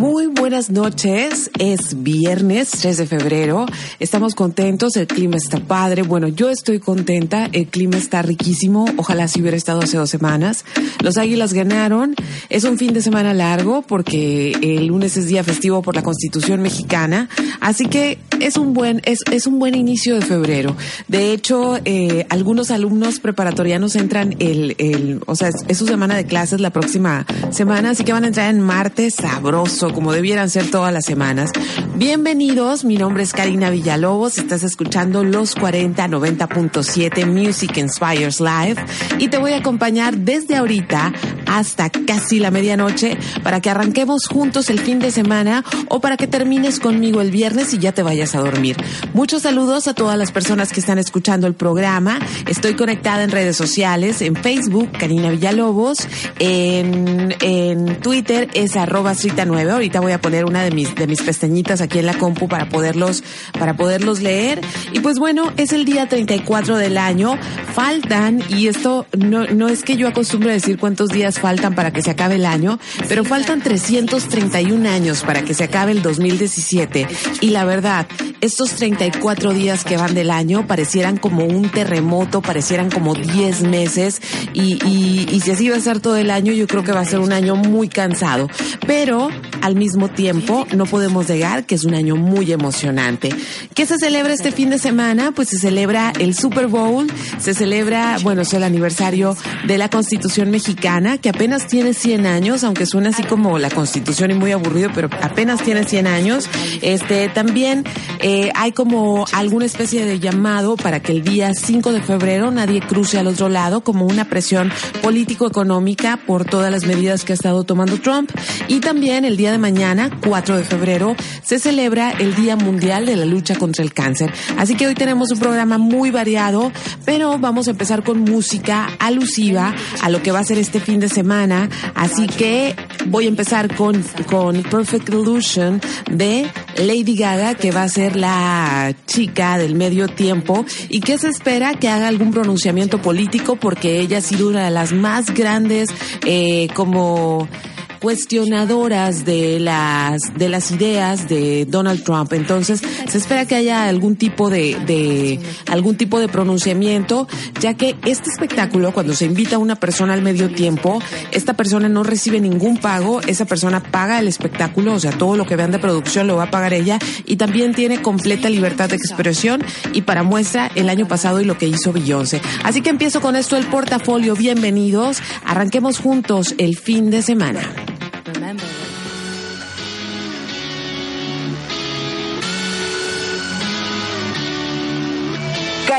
Muy buenas noches, es viernes 3 de febrero, estamos contentos, el clima está padre, bueno, yo estoy contenta, el clima está riquísimo, ojalá si hubiera estado hace dos semanas. Los Águilas ganaron, es un fin de semana largo porque el lunes es día festivo por la Constitución mexicana, así que es un buen, es, es un buen inicio de febrero. De hecho, eh, algunos alumnos preparatorianos entran el, el o sea, es, es su semana de clases la próxima semana, así que van a entrar en martes sabroso como debieran ser todas las semanas. Bienvenidos, mi nombre es Karina Villalobos, estás escuchando los 40 90.7 Music Inspires Live y te voy a acompañar desde ahorita hasta casi la medianoche para que arranquemos juntos el fin de semana o para que termines conmigo el viernes y ya te vayas a dormir. Muchos saludos a todas las personas que están escuchando el programa. Estoy conectada en redes sociales, en Facebook, Karina Villalobos, en, en Twitter es arroba 9 Ahorita voy a poner una de mis, de mis pestañitas aquí en la compu para poderlos, para poderlos leer. Y pues bueno, es el día 34 del año. Faltan, y esto no, no es que yo acostumbre a decir cuántos días faltan para que se acabe el año, pero faltan 331 años para que se acabe el 2017. Y la verdad, estos 34 días que van del año parecieran como un terremoto, parecieran como 10 meses y, y, y si así va a ser todo el año, yo creo que va a ser un año muy cansado. Pero al mismo tiempo no podemos negar que es un año muy emocionante. ¿Qué se celebra este fin de semana? Pues se celebra el Super Bowl, se celebra, bueno, es el aniversario de la Constitución mexicana, que apenas tiene 100 años, aunque suena así como la Constitución y muy aburrido, pero apenas tiene 100 años. Este, también eh, hay como alguna especie de llamado para que el día 5 de febrero nadie cruce al otro lado, como una presión político-económica por todas las medidas que ha estado tomando Trump. Y también el día de mañana, 4 de febrero, se celebra el Día Mundial de la Lucha contra el Cáncer. Así que hoy tenemos un programa muy variado, pero vamos a empezar con música alusiva a lo que va a ser este fin de semana. Así que voy a empezar con, con Perfect Illusion de Lady Gaga, que va a ser la chica del medio tiempo y que se espera que haga algún pronunciamiento político porque ella ha sido una de las más grandes eh, como cuestionadoras de las de las ideas de Donald Trump. Entonces, se espera que haya algún tipo de, de algún tipo de pronunciamiento, ya que este espectáculo cuando se invita a una persona al medio tiempo, esta persona no recibe ningún pago, esa persona paga el espectáculo, o sea, todo lo que vean de producción lo va a pagar ella y también tiene completa libertad de expresión y para muestra el año pasado y lo que hizo Beyoncé. Así que empiezo con esto el portafolio. Bienvenidos. Arranquemos juntos el fin de semana.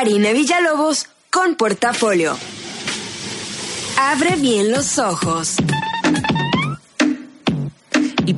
Karina Villalobos con Portafolio. Abre bien los ojos.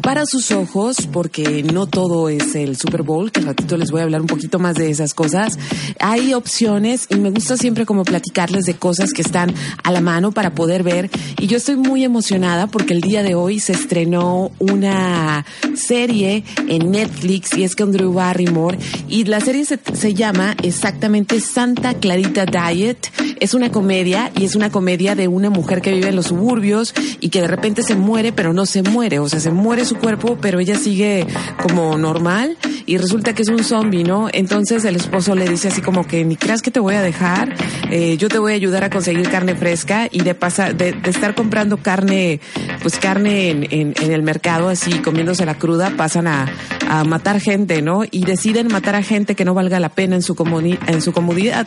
Para sus ojos, porque no todo es el Super Bowl, que al ratito les voy a hablar un poquito más de esas cosas, hay opciones y me gusta siempre como platicarles de cosas que están a la mano para poder ver. Y yo estoy muy emocionada porque el día de hoy se estrenó una serie en Netflix y es con Drew Barrymore y la serie se, se llama exactamente Santa Clarita Diet. Es una comedia y es una comedia de una mujer que vive en los suburbios y que de repente se muere, pero no se muere, o sea, se muere su cuerpo, pero ella sigue como normal y resulta que es un zombie, ¿no? Entonces el esposo le dice así como que ni creas que te voy a dejar, eh, yo te voy a ayudar a conseguir carne fresca y de pasar, de, de estar comprando carne, pues carne en, en, en el mercado así comiéndose la cruda, pasan a, a matar gente, ¿no? Y deciden matar a gente que no valga la pena en su comuni en su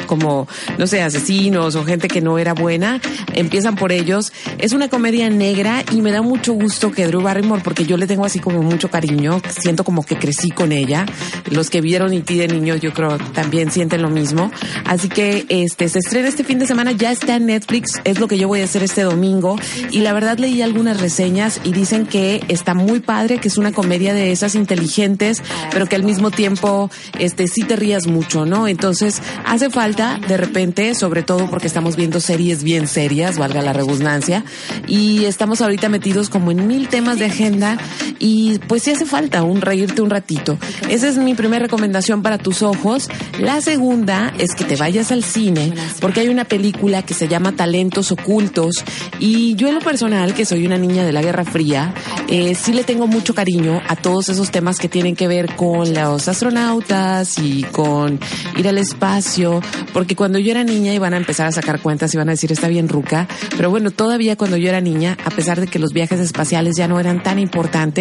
como, no sé, asesinos o gente que no era buena, empiezan por ellos. Es una comedia negra y me da mucho gusto que Drew Barrymore, porque yo le tengo así como mucho cariño, siento como que crecí con ella. Los que vieron y ti de niño, yo creo también sienten lo mismo. Así que este se estrena este fin de semana, ya está en Netflix, es lo que yo voy a hacer este domingo. Y la verdad leí algunas reseñas y dicen que está muy padre, que es una comedia de esas inteligentes, pero que al mismo tiempo este sí te rías mucho, ¿no? Entonces hace falta de repente, sobre todo porque estamos viendo series bien serias, valga la redundancia, y estamos ahorita metidos como en mil temas de agenda y pues sí hace falta un reírte un ratito. Esa es mi primera recomendación para tus ojos. La segunda es que te vayas al cine porque hay una película que se llama Talentos Ocultos y yo en lo personal, que soy una niña de la Guerra Fría, eh, sí le tengo mucho cariño a todos esos temas que tienen que ver con los astronautas y con ir al espacio, porque cuando yo era niña iban a empezar a sacar cuentas y van a decir está bien ruca, pero bueno, todavía cuando yo era niña, a pesar de que los viajes espaciales ya no eran tan importantes,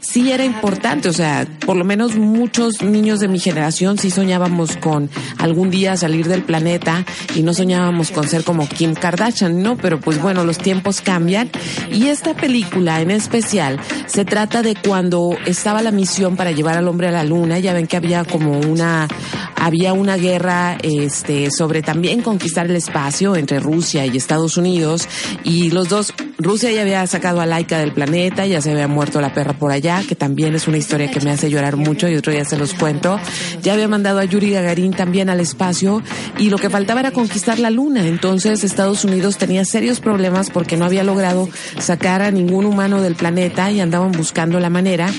sí era importante, o sea, por lo menos muchos niños de mi generación sí soñábamos con algún día salir del planeta y no soñábamos con ser como Kim Kardashian, ¿no? Pero pues bueno, los tiempos cambian. Y esta película en especial se trata de cuando estaba la misión para llevar al hombre a la luna, ya ven que había como una había una guerra este sobre también conquistar el espacio entre Rusia y Estados Unidos. Y los dos Rusia ya había sacado a Laika del planeta, ya se había muerto la perra por allá, que también es una historia que me hace llorar mucho y otro día se los cuento. Ya había mandado a Yuri Gagarin también al espacio y lo que faltaba era conquistar la luna. Entonces Estados Unidos tenía serios problemas porque no había logrado sacar a ningún humano del planeta y andaban buscando la manera.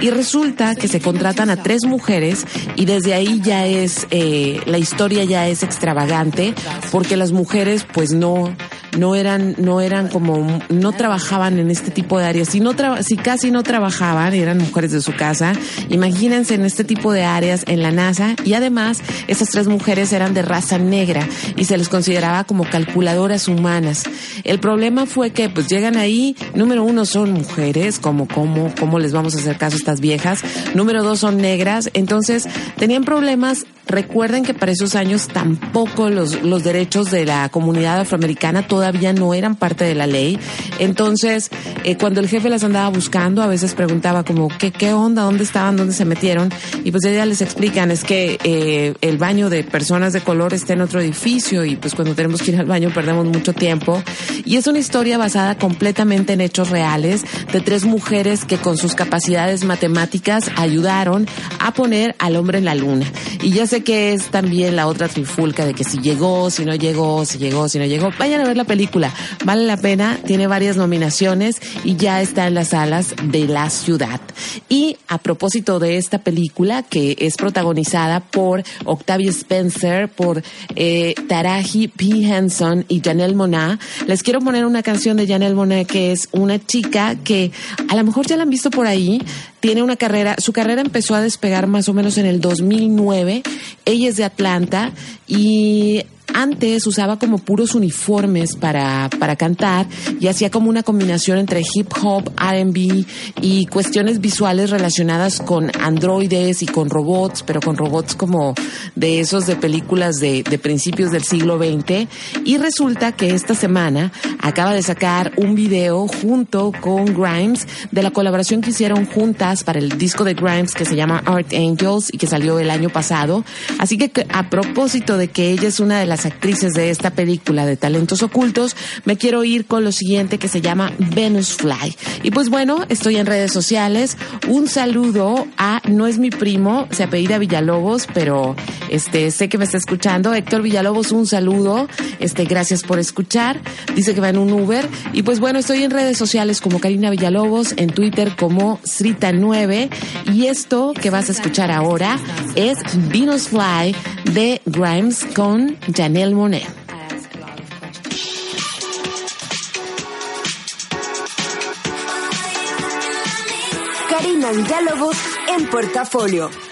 Y resulta que se contratan a tres mujeres y desde ahí ya es, eh, la historia ya es extravagante porque las mujeres pues no, no eran, no eran como, no trabajaban en este tipo de áreas. Si casi no trabajaban, eran mujeres de su casa, imagínense en este tipo de áreas en la NASA. Y además esas tres mujeres eran de raza negra y se les consideraba como calculadoras humanas. El problema fue que pues llegan ahí, número uno son mujeres, como, cómo, cómo les vamos a hacer caso a estas viejas, número dos son negras, entonces tenían problemas. Recuerden que para esos años tampoco los, los derechos de la comunidad afroamericana todavía no eran parte de la ley. Entonces, eh, cuando el jefe las andaba buscando, a veces preguntaba como, ¿qué, qué onda? ¿Dónde estaban? ¿Dónde se metieron? Y pues ella les explican, es que eh, el baño de personas de color está en otro edificio y pues cuando tenemos que ir al baño perdemos mucho tiempo. Y es una historia basada completamente en hechos reales de tres mujeres que con sus capacidades matemáticas ayudaron a poner al hombre en la luna. Y ya sé que es también la otra trifulca de que si llegó, si no llegó, si llegó, si no llegó. Vayan a ver la película. Vale la pena. Tiene varias nominaciones y ya está en las salas de la ciudad. Y a propósito de esta película que es protagonizada por Octavia Spencer, por eh, Taraji P. Henson y Janelle Monáe, les quiero poner una canción de Janelle Monáe que es una chica que a lo mejor ya la han visto por ahí. Tiene una carrera, su carrera empezó a despegar más o menos en el 2009. Ella es de Atlanta y antes usaba como puros uniformes para, para cantar y hacía como una combinación entre hip hop, R&B y cuestiones visuales relacionadas con androides y con robots, pero con robots como de esos de películas de, de principios del siglo XX. Y resulta que esta semana acaba de sacar un video junto con Grimes de la colaboración que hicieron juntas para el disco de Grimes que se llama Art Angels y que salió el año pasado. Así que a propósito de que ella es una de las actrices de esta película de talentos ocultos, me quiero ir con lo siguiente que se llama Venus Fly. Y pues bueno, estoy en redes sociales. Un saludo a, no es mi primo, se apellida Villalobos, pero este, sé que me está escuchando. Héctor Villalobos, un saludo. Este, gracias por escuchar. Dice que va en un Uber. Y pues bueno, estoy en redes sociales como Karina Villalobos, en Twitter como Srita9. Y esto que vas a escuchar ahora es Venus Fly de Grimes con Janelle Monet. Karina Villalobos en portafolio.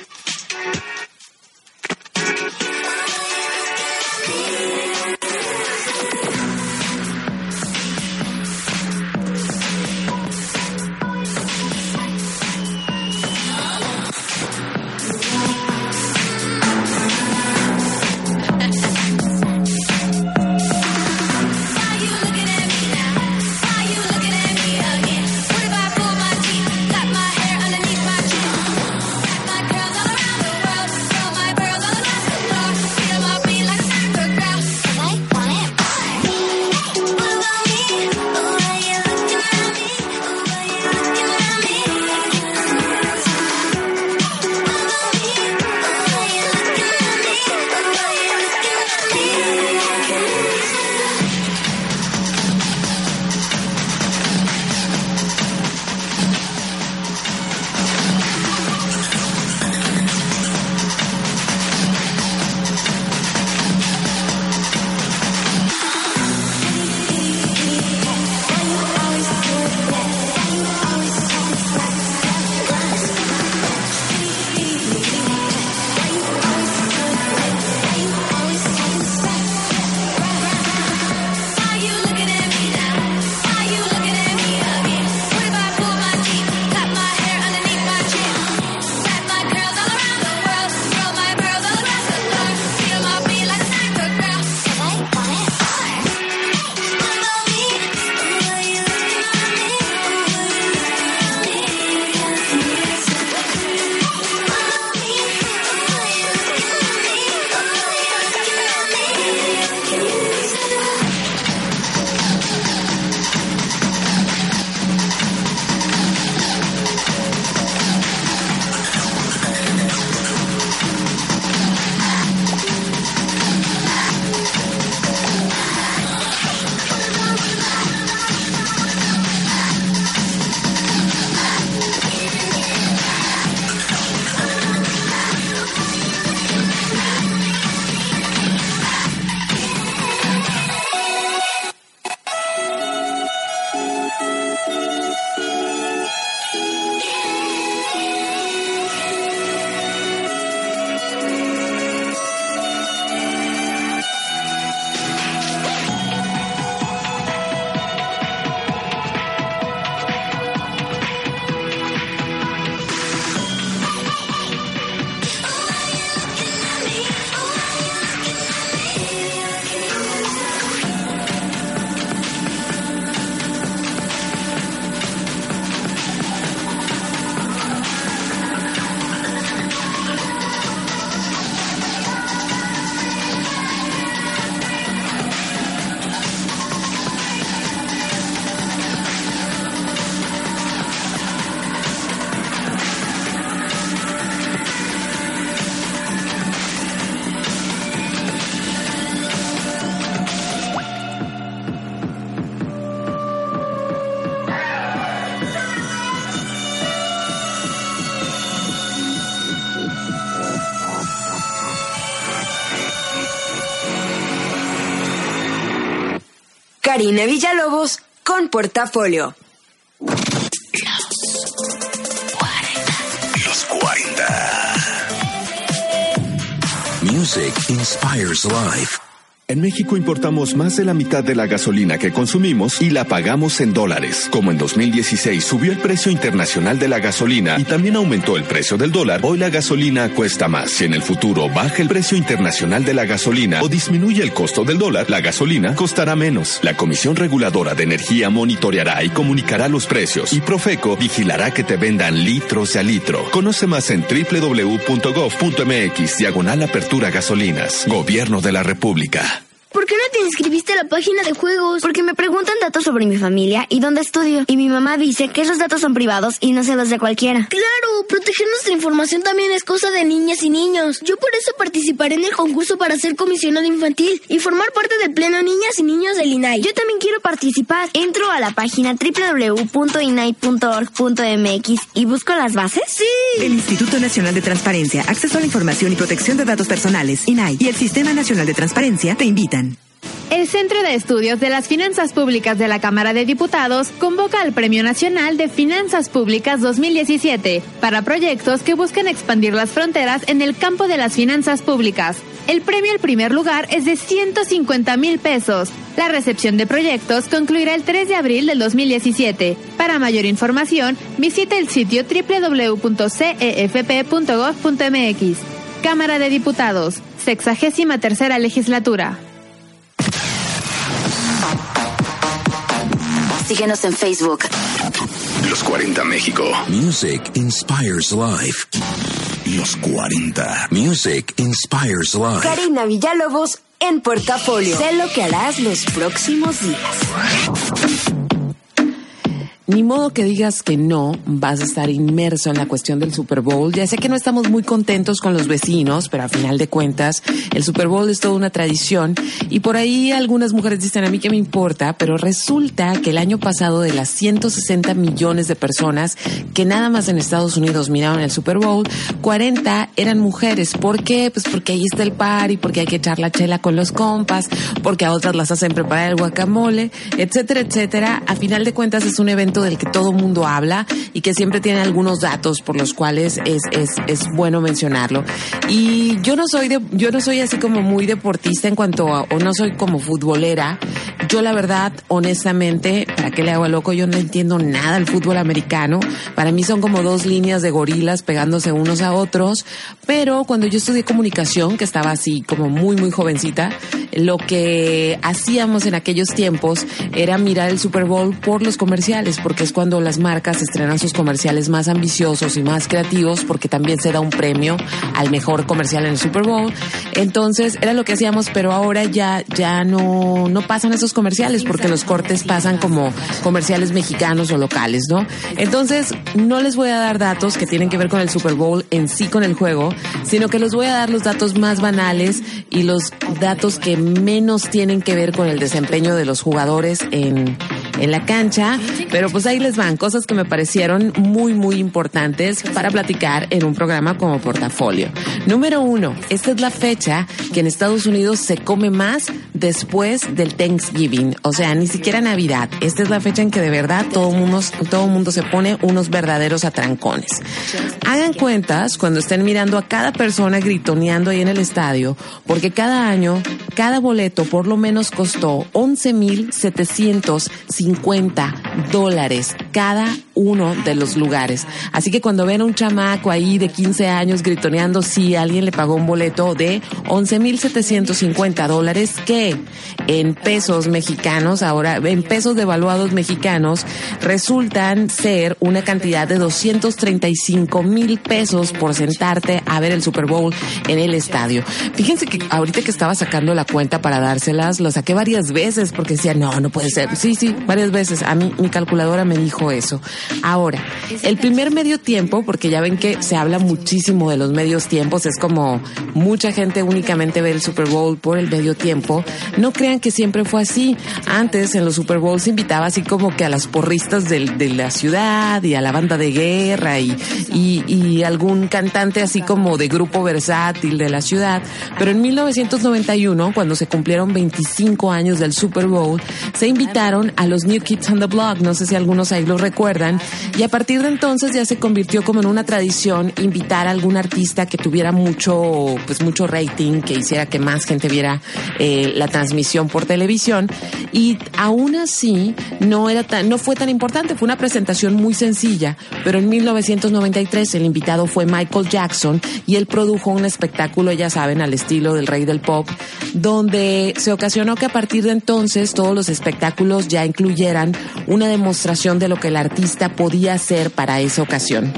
Karina Villalobos con portafolio. Los 40. Music inspires life. En México importamos más de la mitad de la gasolina que consumimos y la pagamos en dólares. Como en 2016 subió el precio internacional de la gasolina y también aumentó el precio del dólar, hoy la gasolina cuesta más. Si en el futuro baja el precio internacional de la gasolina o disminuye el costo del dólar, la gasolina costará menos. La Comisión Reguladora de Energía monitoreará y comunicará los precios y Profeco vigilará que te vendan litros a litro. Conoce más en www.gov.mx diagonal apertura gasolinas. Gobierno de la República. ¿Por qué no te inscribiste a la página de juegos? Porque me preguntan datos sobre mi familia y dónde estudio. Y mi mamá dice que esos datos son privados y no se los de cualquiera. Claro, proteger nuestra información también es cosa de niñas y niños. Yo por eso participaré en el concurso para ser comisionado infantil y formar parte del pleno Niñas y Niños del INAI. Yo también quiero participar. Entro a la página www.inai.org.mx y busco las bases. Sí. El Instituto Nacional de Transparencia, Acceso a la Información y Protección de Datos Personales, INAI, y el Sistema Nacional de Transparencia te invitan. El Centro de Estudios de las Finanzas Públicas de la Cámara de Diputados convoca al Premio Nacional de Finanzas Públicas 2017 para proyectos que busquen expandir las fronteras en el campo de las finanzas públicas. El premio al primer lugar es de 150 mil pesos. La recepción de proyectos concluirá el 3 de abril del 2017. Para mayor información, visite el sitio www.cefp.gov.mx. Cámara de Diputados, sexagésima tercera legislatura. Síguenos en Facebook. Los 40 México. Music inspires life. Los 40. Music inspires life. Karina Villalobos en portafolio. Sé lo que harás los próximos días. Ni modo que digas que no vas a estar inmerso en la cuestión del Super Bowl. Ya sé que no estamos muy contentos con los vecinos, pero a final de cuentas el Super Bowl es toda una tradición y por ahí algunas mujeres dicen a mí que me importa, pero resulta que el año pasado de las 160 millones de personas que nada más en Estados Unidos miraron el Super Bowl, 40 eran mujeres. ¿Por qué? Pues porque ahí está el party, porque hay que echar la chela con los compas, porque a otras las hacen preparar el guacamole, etcétera, etcétera. A final de cuentas es un evento del que todo mundo habla y que siempre tiene algunos datos por los cuales es, es, es bueno mencionarlo. Y yo no soy de, yo no soy así como muy deportista en cuanto a, o no soy como futbolera. Yo la verdad, honestamente, ¿para qué le hago a loco? Yo no entiendo nada del fútbol americano. Para mí son como dos líneas de gorilas pegándose unos a otros. Pero cuando yo estudié comunicación, que estaba así como muy, muy jovencita, lo que hacíamos en aquellos tiempos era mirar el Super Bowl por los comerciales, porque es cuando las marcas estrenan sus comerciales más ambiciosos y más creativos, porque también se da un premio al mejor comercial en el Super Bowl. Entonces era lo que hacíamos, pero ahora ya, ya no, no pasan esos comerciales, porque los cortes pasan como comerciales mexicanos o locales, ¿no? Entonces no les voy a dar datos que tienen que ver con el Super Bowl en sí, con el juego, sino que les voy a dar los datos más banales y los datos que menos tienen que ver con el desempeño de los jugadores en, en la cancha, pero pues ahí les van cosas que me parecieron muy, muy importantes para platicar en un programa como Portafolio. Número uno, esta es la fecha que en Estados Unidos se come más después del Thanksgiving, o sea, ni siquiera Navidad. Esta es la fecha en que de verdad todo mundo, todo mundo se pone unos verdaderos atrancones. Hagan cuentas cuando estén mirando a cada persona gritoneando ahí en el estadio, porque cada año, cada boleto por lo menos costó 11.750 dólares cada uno de los lugares. Así que cuando ven a un chamaco ahí de 15 años gritoneando, sí, alguien le pagó un boleto de 11.750 dólares, que en pesos mexicanos, ahora en pesos devaluados mexicanos, resultan ser una cantidad de 235 mil pesos por sentarte a ver el Super Bowl en el estadio. Fíjense que ahorita que estaba sacando la cuenta para dárselas, lo saqué varias veces porque decía, no, no puede ser. Sí, sí, varias veces. A mí mi calculadora me dijo eso. Ahora, el primer medio tiempo, porque ya ven que se habla muchísimo de los medios tiempos, es como mucha gente únicamente ve el Super Bowl por el medio tiempo. No crean que siempre fue así. Antes en los Super Bowls se invitaba así como que a las porristas de, la ciudad y a la banda de guerra y, algún cantante así como de grupo versátil de la ciudad. Pero en 1991, cuando se cumplieron 25 años del Super Bowl, se invitaron a los New Kids on the Block no sé si algunos ahí recuerdan, y a partir de entonces ya se convirtió como en una tradición invitar a algún artista que tuviera mucho, pues mucho rating, que hiciera que más gente viera eh, la transmisión por televisión, y aún así no era no fue tan importante, fue una presentación muy sencilla, pero en 1993 el invitado fue Michael Jackson y él produjo un espectáculo, ya saben, al estilo del rey del pop, donde se ocasionó que a partir de entonces todos los espectáculos ya incluyeran una demostración de lo que el artista podía hacer para esa ocasión.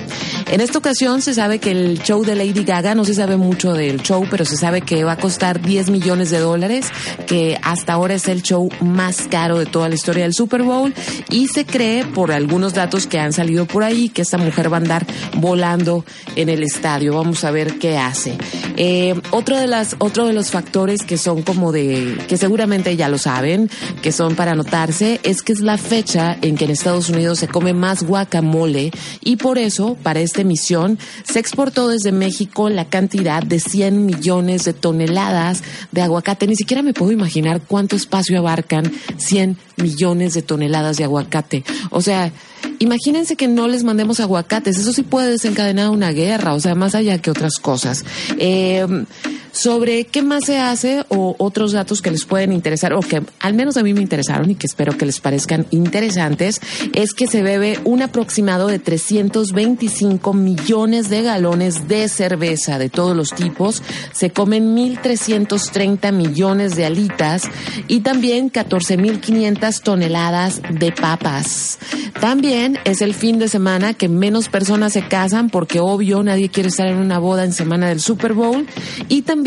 En esta ocasión se sabe que el show de Lady Gaga, no se sabe mucho del show, pero se sabe que va a costar 10 millones de dólares, que hasta ahora es el show más caro de toda la historia del Super Bowl y se cree por algunos datos que han salido por ahí que esta mujer va a andar volando en el estadio. Vamos a ver qué hace. Eh, otro de las, otro de los factores que son como de, que seguramente ya lo saben, que son para anotarse, es que es la fecha en que en Estados Unidos se come más guacamole y por eso, para esta emisión, se exportó desde México la cantidad de 100 millones de toneladas de aguacate. Ni siquiera me puedo imaginar cuánto espacio abarcan 100 millones de toneladas de aguacate. O sea, imagínense que no les mandemos aguacates. Eso sí puede desencadenar una guerra, o sea, más allá que otras cosas. Eh, sobre qué más se hace o otros datos que les pueden interesar o que al menos a mí me interesaron y que espero que les parezcan interesantes es que se bebe un aproximado de 325 millones de galones de cerveza de todos los tipos, se comen 1.330 millones de alitas y también 14.500 toneladas de papas. También es el fin de semana que menos personas se casan porque obvio nadie quiere estar en una boda en semana del Super Bowl y también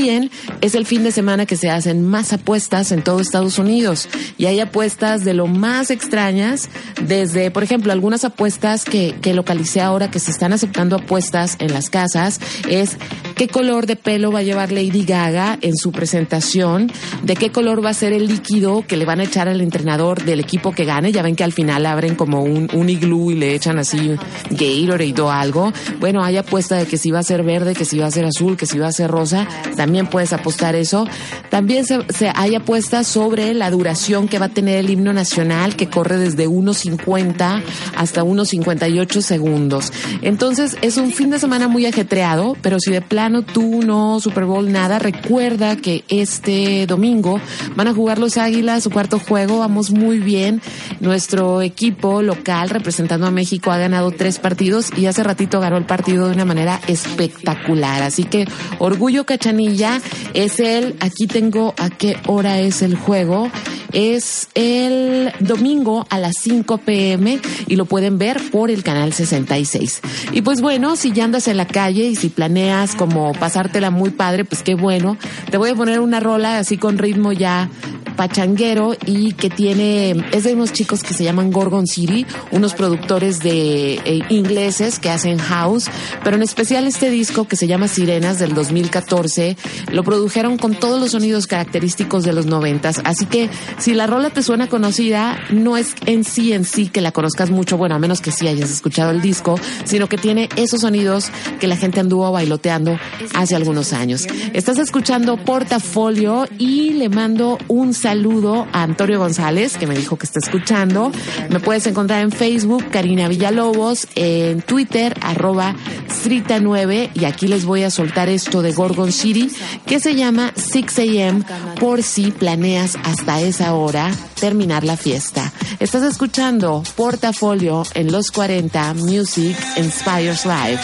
es el fin de semana que se hacen más apuestas en todo Estados Unidos. Y hay apuestas de lo más extrañas desde, por ejemplo, algunas apuestas que, que localicé ahora que se están aceptando apuestas en las casas es qué color de pelo va a llevar Lady Gaga en su presentación, de qué color va a ser el líquido que le van a echar al entrenador del equipo que gane. Ya ven que al final abren como un, un iglú y le echan así Gatorade o algo. Bueno, hay apuesta de que si va a ser verde, que si va a ser azul, que si va a ser rosa. También puedes apostar eso. También se, hay apuestas sobre la duración que va a tener el himno nacional, que corre desde 1.50 hasta 1.58 segundos. Entonces, es un fin de semana muy ajetreado, pero si de tú no Super Bowl nada, recuerda que este domingo van a jugar los Águilas su cuarto juego, vamos muy bien. Nuestro equipo local representando a México ha ganado tres partidos y hace ratito ganó el partido de una manera espectacular. Así que orgullo cachanilla es el, aquí tengo a qué hora es el juego. Es el domingo a las 5 pm y lo pueden ver por el canal 66. Y pues bueno, si ya andas en la calle y si planeas como pasártela muy padre, pues qué bueno. Te voy a poner una rola así con ritmo ya pachanguero y que tiene, es de unos chicos que se llaman Gorgon City, unos productores de eh, ingleses que hacen house, pero en especial este disco que se llama Sirenas del 2014, lo produjeron con todos los sonidos característicos de los noventas, así que si la rola te suena conocida, no es en sí en sí que la conozcas mucho, bueno, a menos que sí hayas escuchado el disco, sino que tiene esos sonidos que la gente anduvo bailoteando hace algunos años. Estás escuchando Portafolio y le mando un saludo a Antonio González, que me dijo que está escuchando. Me puedes encontrar en Facebook, Karina Villalobos, en Twitter, arroba Strita9, y aquí les voy a soltar esto de Gorgon City, que se llama 6 a.m. por si planeas hasta esa hora terminar la fiesta. Estás escuchando Portafolio en los 40 Music Inspires Live.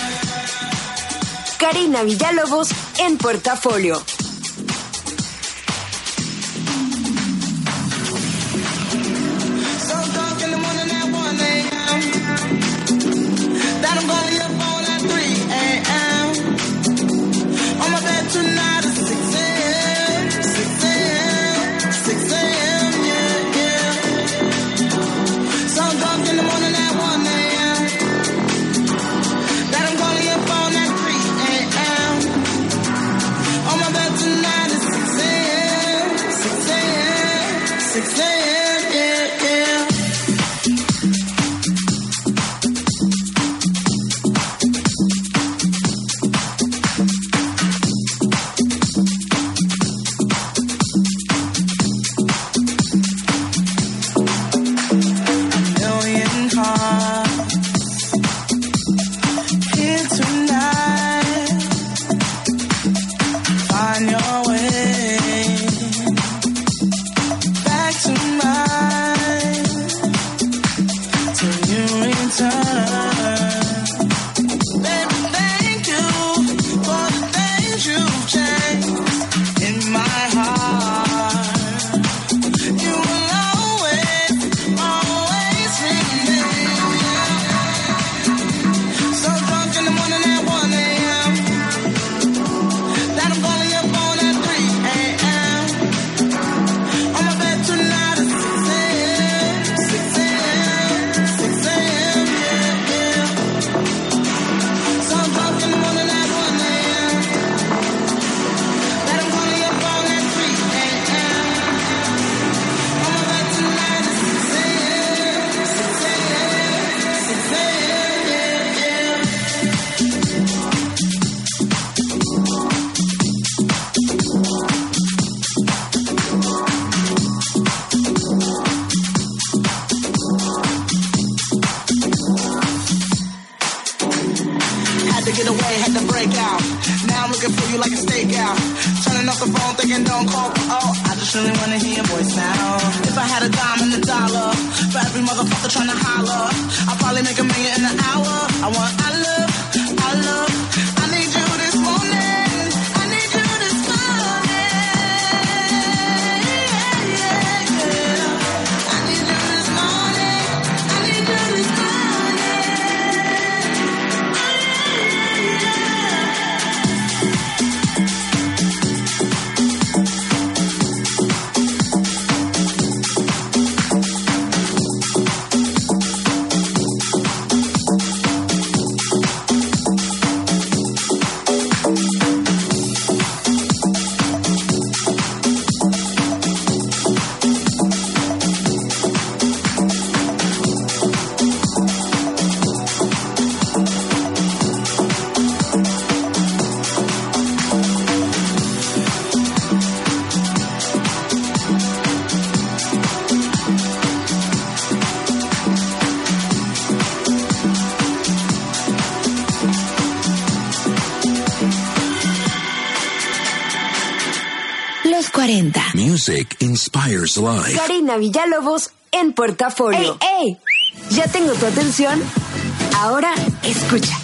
Karina Villalobos en Portafolio. Music inspires life. Karina Villalobos en portafolio. ¡Ey, ey! ¿Ya tengo tu atención? Ahora escucha.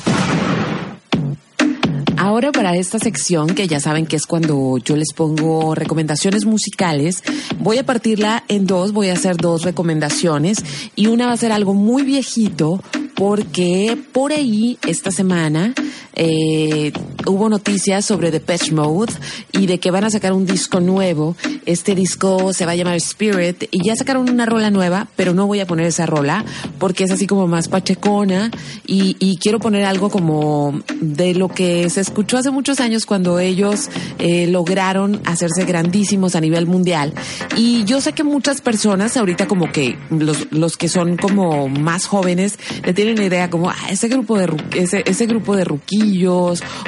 Ahora para esta sección, que ya saben que es cuando yo les pongo recomendaciones musicales, voy a partirla en dos, voy a hacer dos recomendaciones y una va a ser algo muy viejito porque por ahí esta semana eh, hubo noticias sobre The Patch Mode y de que van a sacar un disco nuevo. Este disco se va a llamar Spirit y ya sacaron una rola nueva, pero no voy a poner esa rola porque es así como más pachecona y, quiero poner algo como de lo que se escuchó hace muchos años cuando ellos eh, lograron hacerse grandísimos a nivel mundial. Y yo sé que muchas personas ahorita como que los, los que son como más jóvenes le tienen idea como ah, ese grupo de ese, ese grupo de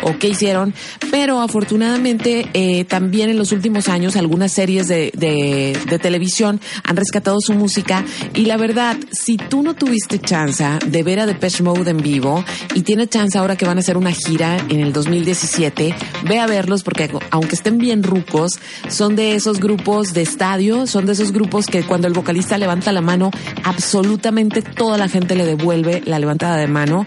o qué hicieron, pero afortunadamente eh, también en los últimos años algunas series de, de, de televisión han rescatado su música y la verdad, si tú no tuviste chance de ver a Depeche Mode en vivo y tienes chance ahora que van a hacer una gira en el 2017, ve a verlos porque aunque estén bien rucos, son de esos grupos de estadio, son de esos grupos que cuando el vocalista levanta la mano, absolutamente toda la gente le devuelve la levantada de mano.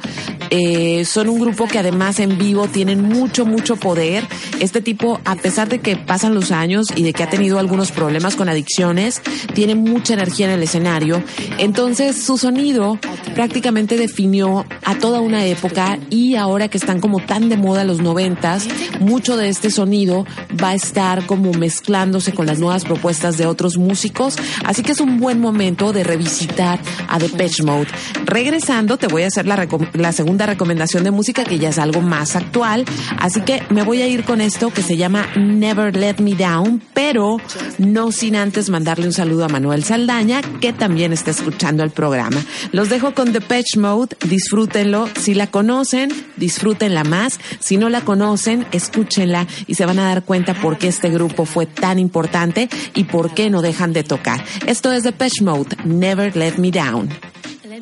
Eh, son un grupo que además en vivo tienen mucho, mucho poder. Este tipo, a pesar de que pasan los años y de que ha tenido algunos problemas con adicciones, tiene mucha energía en el escenario. Entonces su sonido prácticamente definió a toda una época y ahora que están como tan de moda los noventas, mucho de este sonido va a estar como mezclándose con las nuevas propuestas de otros músicos. Así que es un buen momento de revisitar a Depeche Mode. Regresando, te voy a hacer la, la segunda recomendación de música que ya es algo más actual. Así que me voy a ir con esto que se llama Never Let Me Down, pero no sin antes mandarle un saludo a Manuel Saldaña, que también está escuchando el programa. Los dejo con Depeche Mode, disfrútenlo. Si la conocen, disfrútenla más. Si no la conocen, escúchenla y se van a dar cuenta por qué este grupo fue tan importante y por qué no dejan de tocar. Esto es Depeche Mode, Never Let Me Down.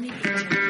Karina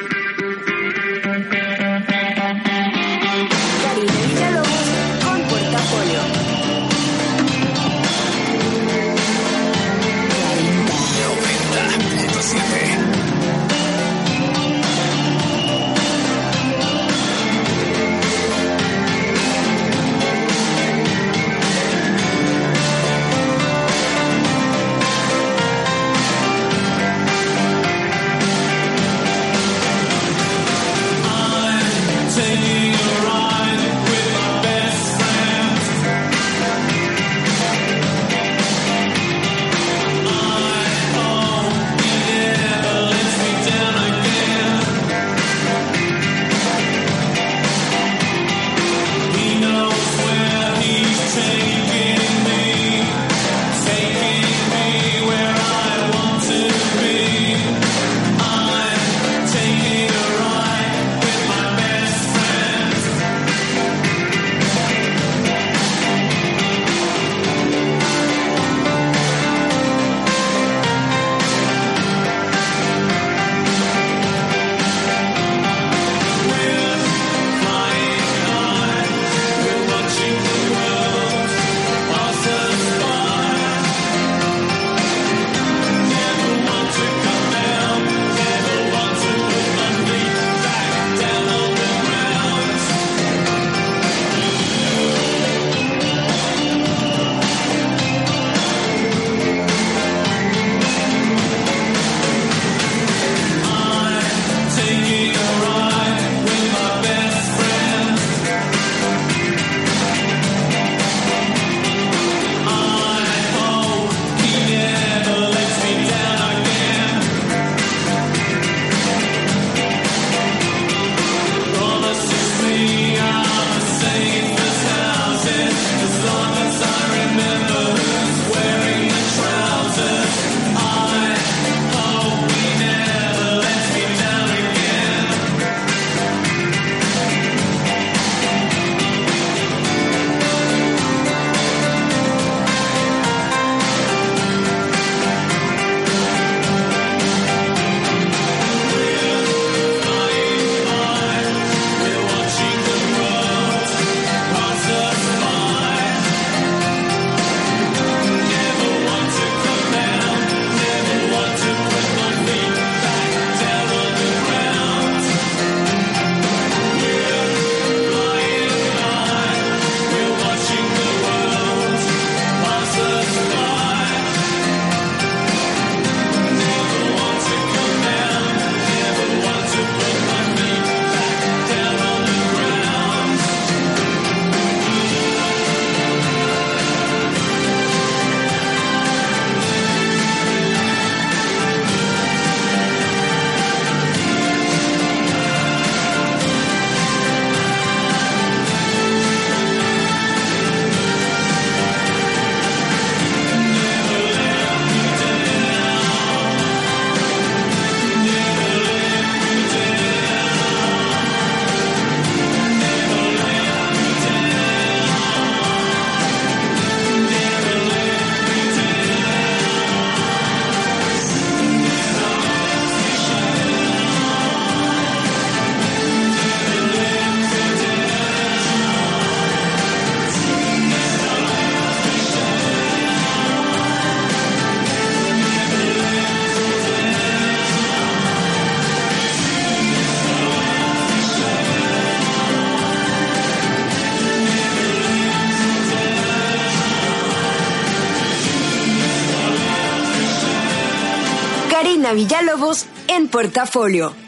portafolio.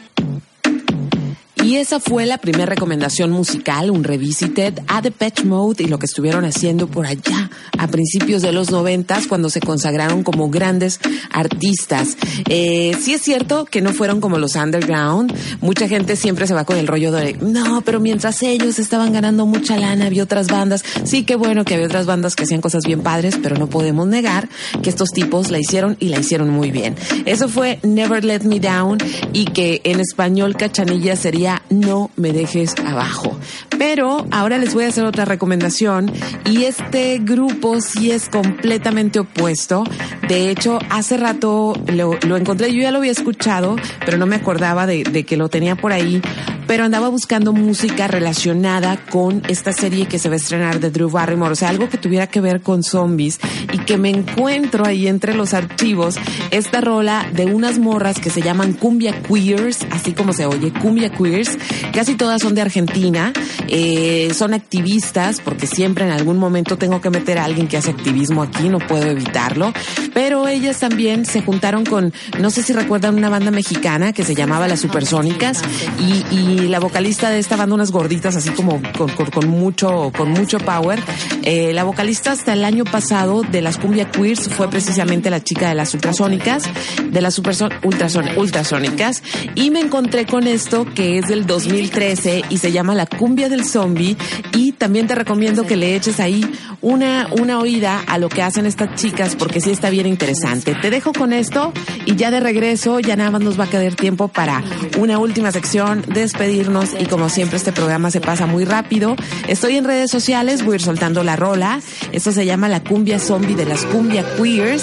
Y esa fue la primera recomendación musical, un revisited a The Patch Mode y lo que estuvieron haciendo por allá a principios de los noventas cuando se consagraron como grandes artistas. Eh, sí es cierto que no fueron como los underground. Mucha gente siempre se va con el rollo de, no, pero mientras ellos estaban ganando mucha lana, había otras bandas. Sí, qué bueno que había otras bandas que hacían cosas bien padres, pero no podemos negar que estos tipos la hicieron y la hicieron muy bien. Eso fue Never Let Me Down y que en español cachanilla sería no me dejes abajo. Pero ahora les voy a hacer otra recomendación y este grupo sí es completamente opuesto. De hecho, hace rato lo, encontré, yo ya lo había escuchado, pero no me acordaba de que lo tenía por ahí pero andaba buscando música relacionada con esta serie que se va a estrenar de Drew Barrymore, o sea, algo que tuviera que ver con zombies y que me encuentro ahí entre los archivos esta rola de unas morras que se llaman Cumbia Queers, así como se oye, Cumbia Queers, casi todas son de Argentina, eh, son activistas, porque siempre en algún momento tengo que meter a alguien que hace activismo aquí, no puedo evitarlo, pero ellas también se juntaron con, no sé si recuerdan una banda mexicana que se llamaba Las Supersónicas y, y la vocalista de esta banda, unas gorditas así como con, con, con mucho, con mucho power. Eh, la vocalista hasta el año pasado de las Cumbia Queers fue precisamente la chica de las ultrasónicas, de las superson, ultrason, ultrasónicas, y me encontré con esto que es del 2013 y se llama La Cumbia del Zombie y también te recomiendo que le eches ahí una, una oída a lo que hacen estas chicas porque sí está bien interesante. Te dejo con esto y ya de regreso ya nada más nos va a quedar tiempo para una última sección, despedirnos y como siempre este programa se pasa muy rápido. Estoy en redes sociales, voy a ir soltando la rola. Esto se llama La Cumbia Zombie de las Cumbia Queers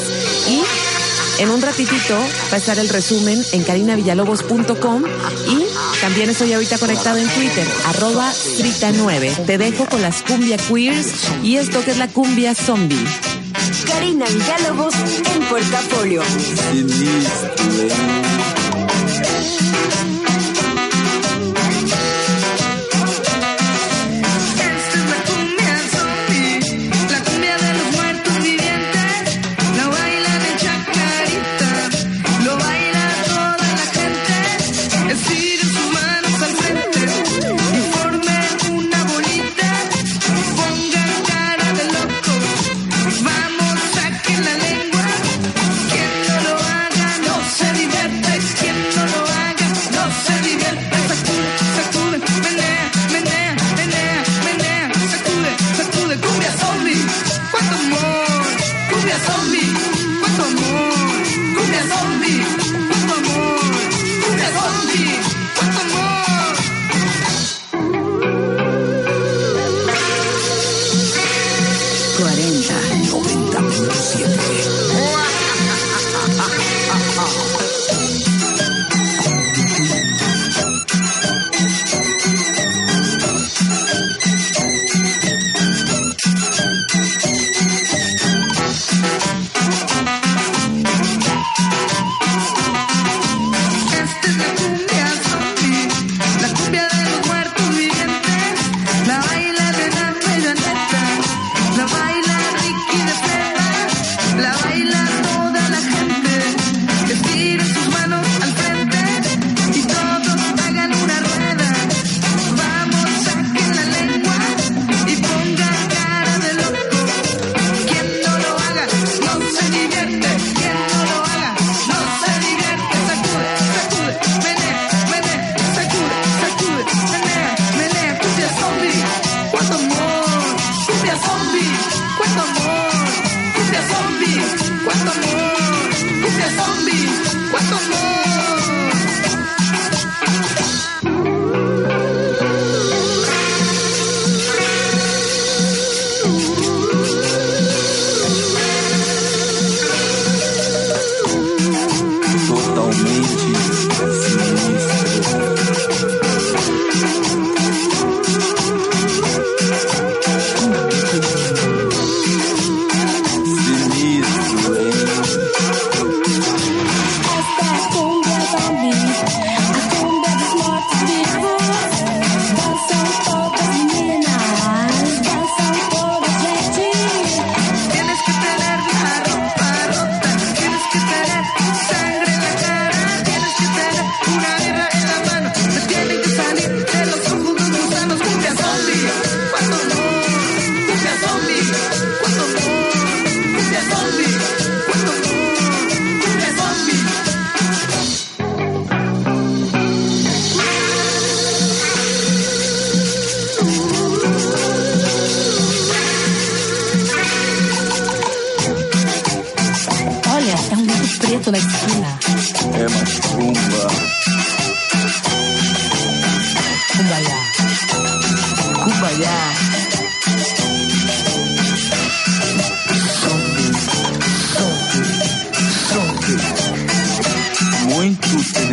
y en un ratitito va a estar el resumen en carinavillalobos.com y también estoy ahorita conectado en Twitter, arroba trita9. Te dejo con las cumbia queers y esto que es la cumbia zombie. Karina Villalobos en portafolio.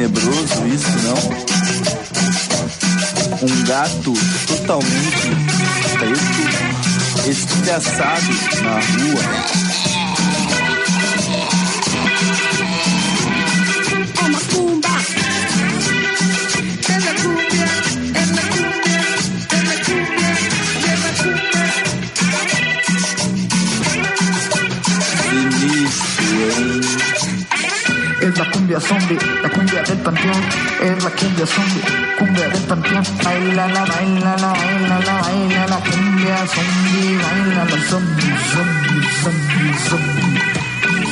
Tenebroso isso, não? Um gato totalmente preto, estilhaçado na rua. cumbia zombie, la cumbia del panteón, es la cumbia zombie, cumbia del panteón, baila la, baila la, baila la, baila la cumbia zombie, baila la zombie, zombie, zombie, zombie,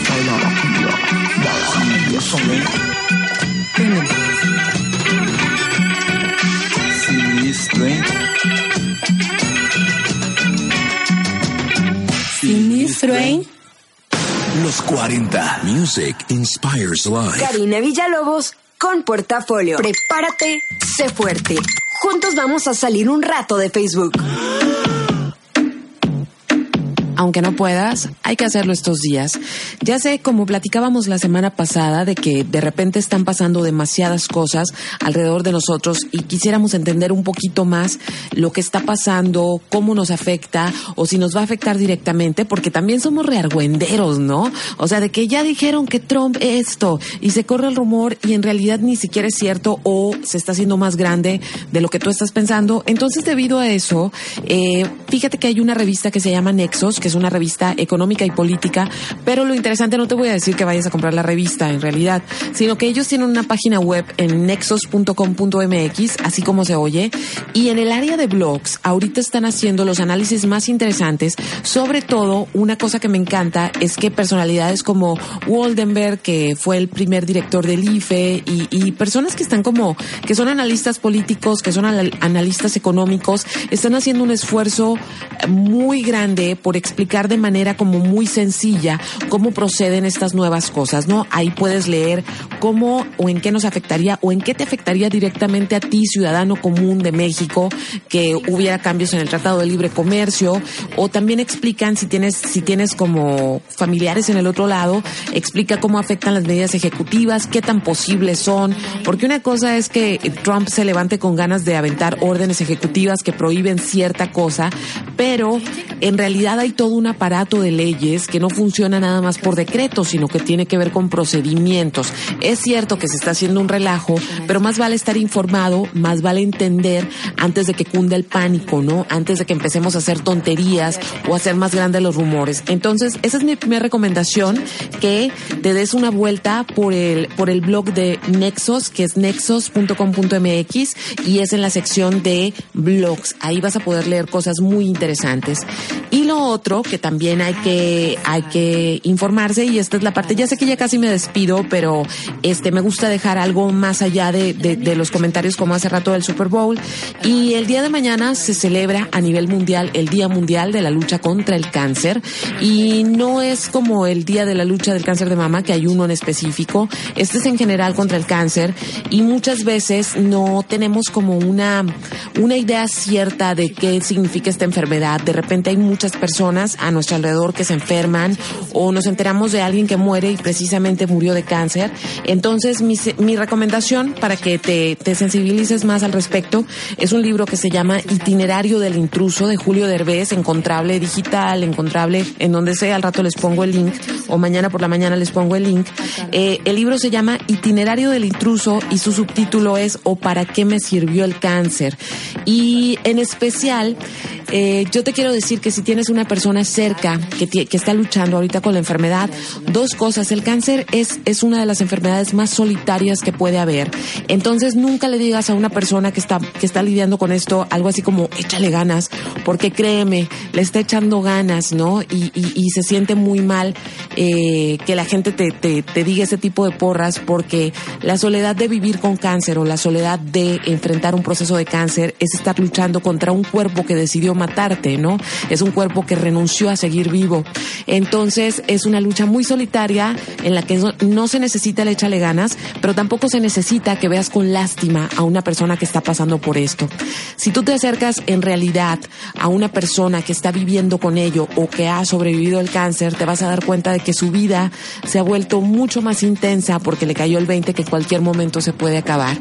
baila la cumbia, la cumbia zombie. Sinistro, hein? Sinistro, hein? 540. Music inspires life. Karina Villalobos con Portafolio. Prepárate, sé fuerte. Juntos vamos a salir un rato de Facebook aunque no puedas, hay que hacerlo estos días. Ya sé, como platicábamos la semana pasada, de que de repente están pasando demasiadas cosas alrededor de nosotros y quisiéramos entender un poquito más lo que está pasando, cómo nos afecta o si nos va a afectar directamente, porque también somos reargüenderos, ¿no? O sea, de que ya dijeron que Trump esto y se corre el rumor y en realidad ni siquiera es cierto o se está haciendo más grande de lo que tú estás pensando. Entonces, debido a eso, eh, fíjate que hay una revista que se llama Nexos, es una revista económica y política, pero lo interesante no te voy a decir que vayas a comprar la revista en realidad, sino que ellos tienen una página web en nexos.com.mx, así como se oye, y en el área de blogs ahorita están haciendo los análisis más interesantes, sobre todo una cosa que me encanta es que personalidades como Waldenberg, que fue el primer director del IFE, y, y personas que están como, que son analistas políticos, que son anal- analistas económicos, están haciendo un esfuerzo muy grande por explicar de manera como muy sencilla cómo proceden estas nuevas cosas, ¿no? Ahí puedes leer cómo o en qué nos afectaría o en qué te afectaría directamente a ti, ciudadano común de México, que hubiera cambios en el Tratado de Libre Comercio, o también explican si tienes, si tienes como familiares en el otro lado, explica cómo afectan las medidas ejecutivas, qué tan posibles son, porque una cosa es que Trump se levante con ganas de aventar órdenes ejecutivas que prohíben cierta cosa, pero en realidad hay todo un aparato de leyes que no funciona nada más por decreto, sino que tiene que ver con procedimientos. Es cierto que se está haciendo un relajo, pero más vale estar informado, más vale entender antes de que cunda el pánico, ¿no? Antes de que empecemos a hacer tonterías o a hacer más grandes los rumores. Entonces, esa es mi primera recomendación, que te des una vuelta por el, por el blog de Nexos, que es nexos.com.mx y es en la sección de blogs. Ahí vas a poder leer cosas muy interesantes. Y lo otro que también hay que, hay que informarse, y esta es la parte, ya sé que ya casi me despido, pero este, me gusta dejar algo más allá de, de, de los comentarios como hace rato del Super Bowl. Y el día de mañana se celebra a nivel mundial el Día Mundial de la Lucha contra el Cáncer. Y no es como el Día de la Lucha del Cáncer de Mama, que hay uno en específico. Este es en general contra el cáncer. Y muchas veces no tenemos como una, una idea cierta de qué significa esta enfermedad. De repente hay muchas personas a nuestro alrededor que se enferman o nos enteramos de alguien que muere y precisamente murió de cáncer. Entonces, mi, mi recomendación para que te, te sensibilices más al respecto es un libro que se llama Itinerario del Intruso de Julio Derbez, encontrable digital, encontrable en donde sea. Al rato les pongo el link o mañana por la mañana les pongo el link. Eh, el libro se llama Itinerario del Intruso y su subtítulo es O para qué me sirvió el cáncer. Y en especial, eh, yo te quiero decir que si tienes una persona cerca que, que está luchando ahorita con la enfermedad, dos cosas. El cáncer es, es una de las enfermedades más solitarias que puede haber. Entonces nunca le digas a una persona que está, que está lidiando con esto algo así como échale ganas, porque créeme, le está echando ganas, ¿no? Y, y, y se siente muy mal eh, que la gente te, te, te diga ese tipo de porras, porque la soledad de vivir con cáncer o la soledad de enfrentar un proceso de cáncer es estar luchando contra un cuerpo que decidió matarte ¿no? Es un cuerpo que renunció a seguir vivo. Entonces es una lucha muy solitaria en la que no, no se necesita el échale ganas, pero tampoco se necesita que veas con lástima a una persona que está pasando por esto. Si tú te acercas en realidad a una persona que está viviendo con ello o que ha sobrevivido al cáncer, te vas a dar cuenta de que su vida se ha vuelto mucho más intensa porque le cayó el 20 que en cualquier momento se puede acabar.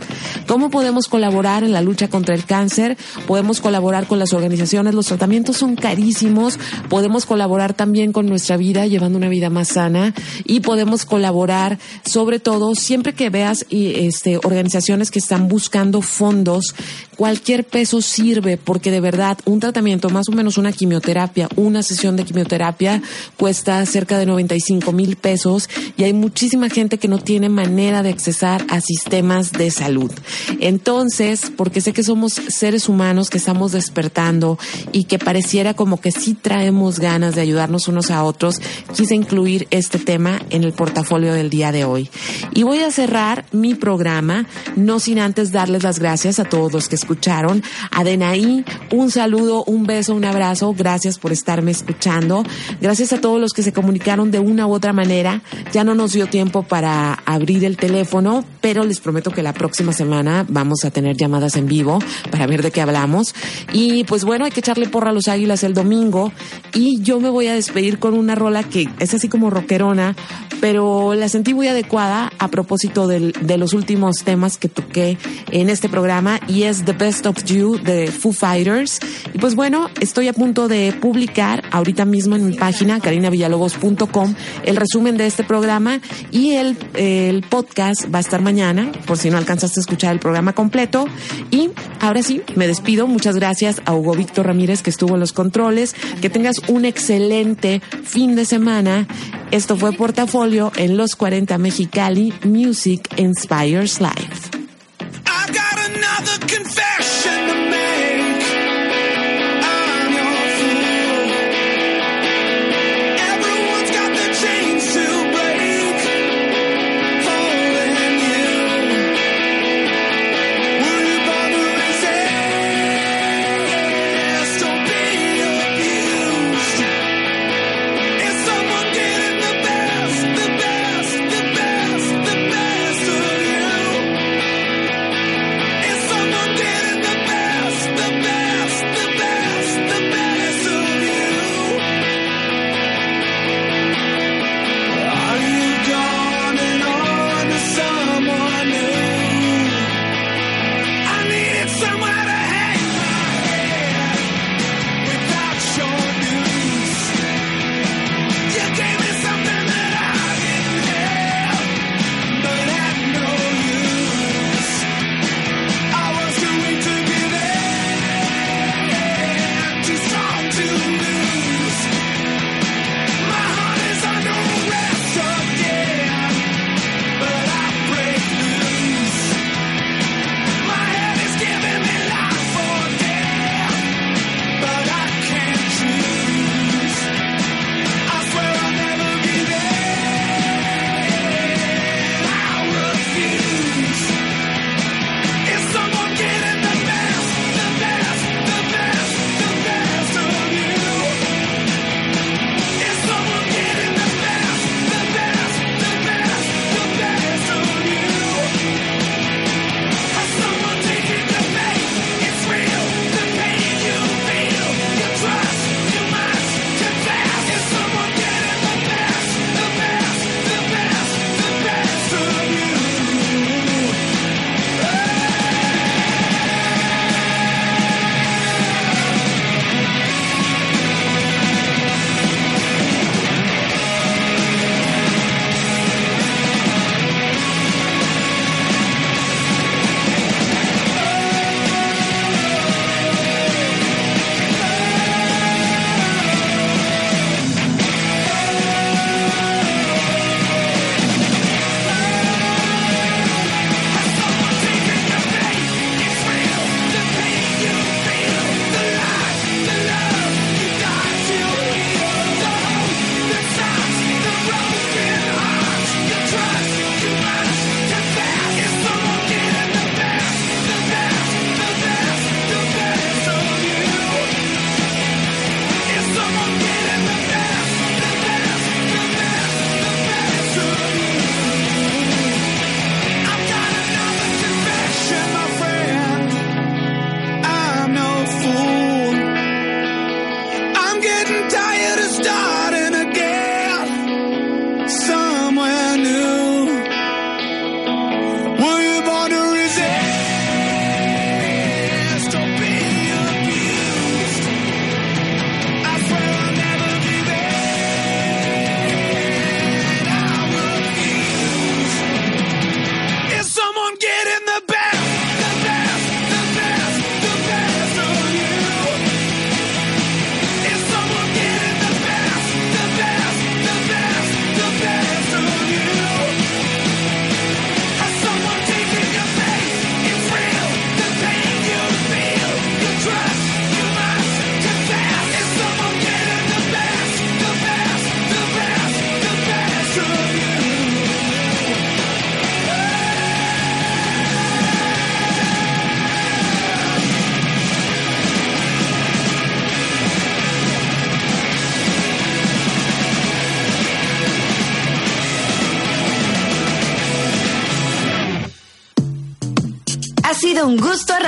¿Cómo podemos colaborar en la lucha contra el cáncer? Podemos colaborar con las organizaciones, los tratamientos son carísimos, podemos colaborar también con nuestra vida, llevando una vida más sana y podemos colaborar sobre todo siempre que veas este, organizaciones que están buscando fondos, cualquier peso sirve porque de verdad un tratamiento, más o menos una quimioterapia, una sesión de quimioterapia cuesta cerca de 95 mil pesos y hay muchísima gente que no tiene manera de accesar a sistemas de salud. Entonces, porque sé que somos seres humanos que estamos despertando y que pareciera como que sí traemos ganas de ayudarnos unos a otros, quise incluir este tema en el portafolio del día de hoy. Y voy a cerrar mi programa, no sin antes darles las gracias a todos los que escucharon. A Denaí, un saludo, un beso, un abrazo. Gracias por estarme escuchando. Gracias a todos los que se comunicaron de una u otra manera. Ya no nos dio tiempo para abrir el teléfono, pero les prometo que la próxima semana vamos a tener llamadas en vivo para ver de qué hablamos. Y pues bueno, hay que echarle porra a los águilas el domingo. Y yo me voy a despedir con una rola que es así como rockerona, pero la sentí muy adecuada a propósito del- de los últimos temas que toqué en este programa y es The Best of You de Foo Fighters. Y pues bueno, estoy a punto de publicar ahorita mismo en mi página carinavillalobos.com el resumen de este programa y el, el podcast va a estar mañana por si no alcanzaste a escuchar el programa completo. Y ahora sí, me despido. Muchas gracias a Hugo Víctor Ramírez que estuvo en los controles. Que tengas un excelente fin de semana. Esto fue Portafolio en los 40 Mexicali Music Inspires Life.